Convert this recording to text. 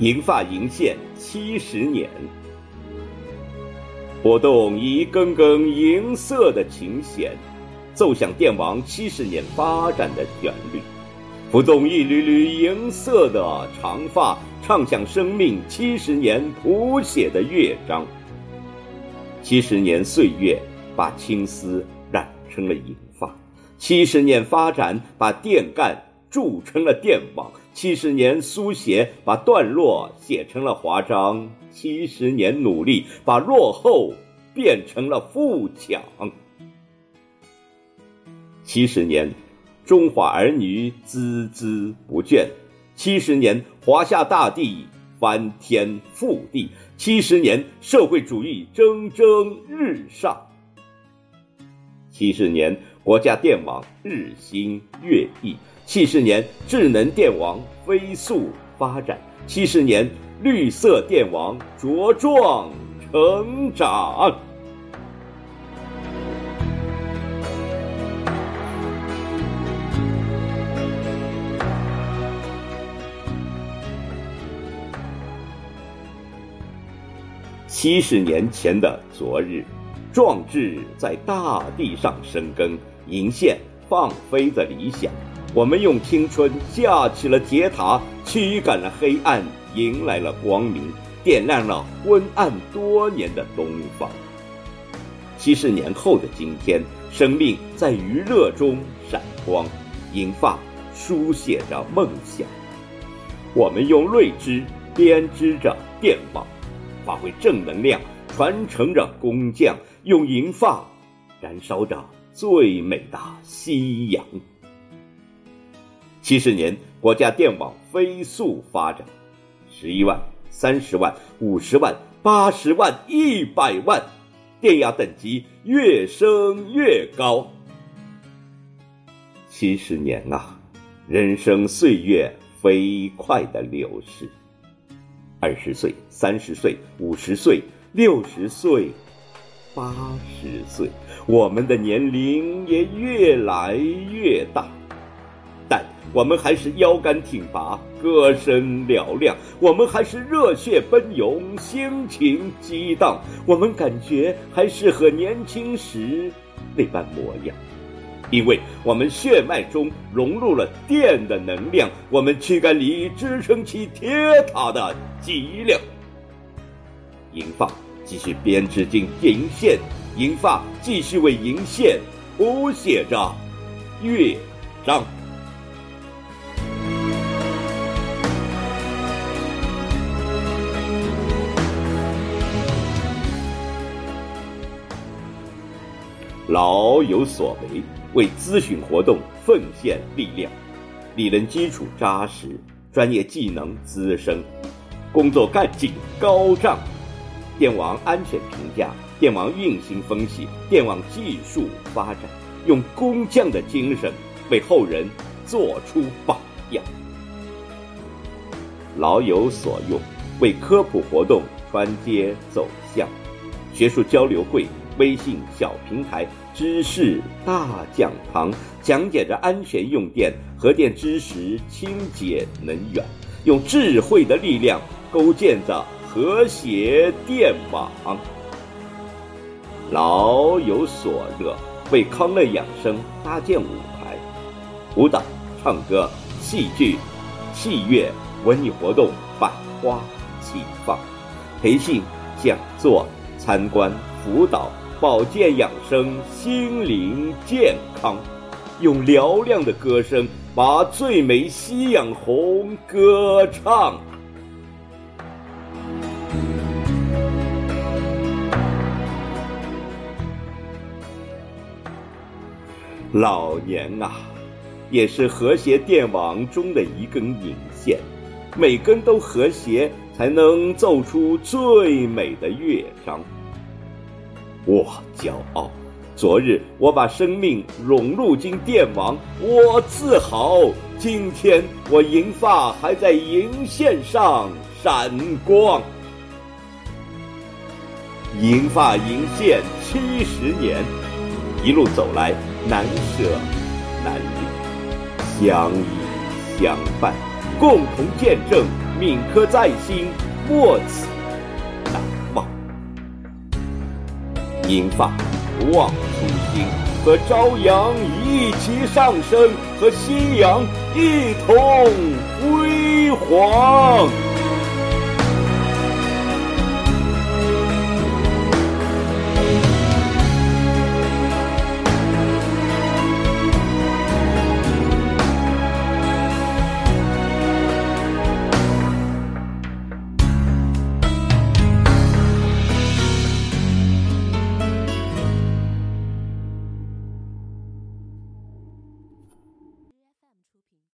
银发银线七十年，拨动一根根银色的琴弦，奏响电王七十年发展的旋律；抚动一缕缕银色的长发，唱响生命七十年谱写的乐章。七十年岁月，把青丝染成了银发；七十年发展，把电杆铸成了电网。七十年书写，把段落写成了华章；七十年努力，把落后变成了富强。七十年，中华儿女孜孜不倦；七十年，华夏大地翻天覆地；七十年，社会主义蒸蒸日上；七十年，国家电网日新月异。七十年，智能电网飞速发展；七十年，绿色电网茁壮成长。七十年前的昨日，壮志在大地上生根，银线放飞的理想。我们用青春架起了铁塔，驱赶了黑暗，迎来了光明，点亮了昏暗多年的东方。七十年后的今天，生命在余热中闪光，银发书写着梦想。我们用睿智编织着电网，发挥正能量，传承着工匠，用银发燃烧着最美的夕阳。七十年，国家电网飞速发展，十一万、三十万、五十万、八十万、一百万，电压等级越升越高。七十年啊，人生岁月飞快的流逝，二十岁、三十岁、五十岁、六十岁、八十岁，我们的年龄也越来越大。但我们还是腰杆挺拔，歌声嘹亮；我们还是热血奔涌，心情激荡；我们感觉还是和年轻时那般模样，因为我们血脉中融入了电的能量，我们躯干里支撑起铁塔的脊梁。银发继续编织进银线，银发继续为银线谱写着乐章。老有所为，为咨询活动奉献力量，理论基础扎实，专业技能资深，工作干劲高涨。电网安全评价，电网运行分析，电网技术发展，用工匠的精神为后人做出榜样。老有所用，为科普活动穿街走巷，学术交流会。微信小平台知识大讲堂讲解着安全用电、核电知识、清洁能源，用智慧的力量构建着和谐电网。老有所乐，为康乐养生搭建舞台，舞蹈、唱歌、戏剧、器乐、文艺活动百花齐放，培训、讲座、参观、辅导。保健养生，心灵健康，用嘹亮的歌声把最美夕阳红歌唱。老年啊，也是和谐电网中的一根引线，每根都和谐，才能奏出最美的乐章。我骄傲，昨日我把生命融入进电网，我自豪。今天我银发还在银线上闪光，银发银线七十年，一路走来难舍难离，相依相伴，共同见证铭刻在心，莫此难忘。银发望初心，和朝阳一起上升，和夕阳一同辉煌。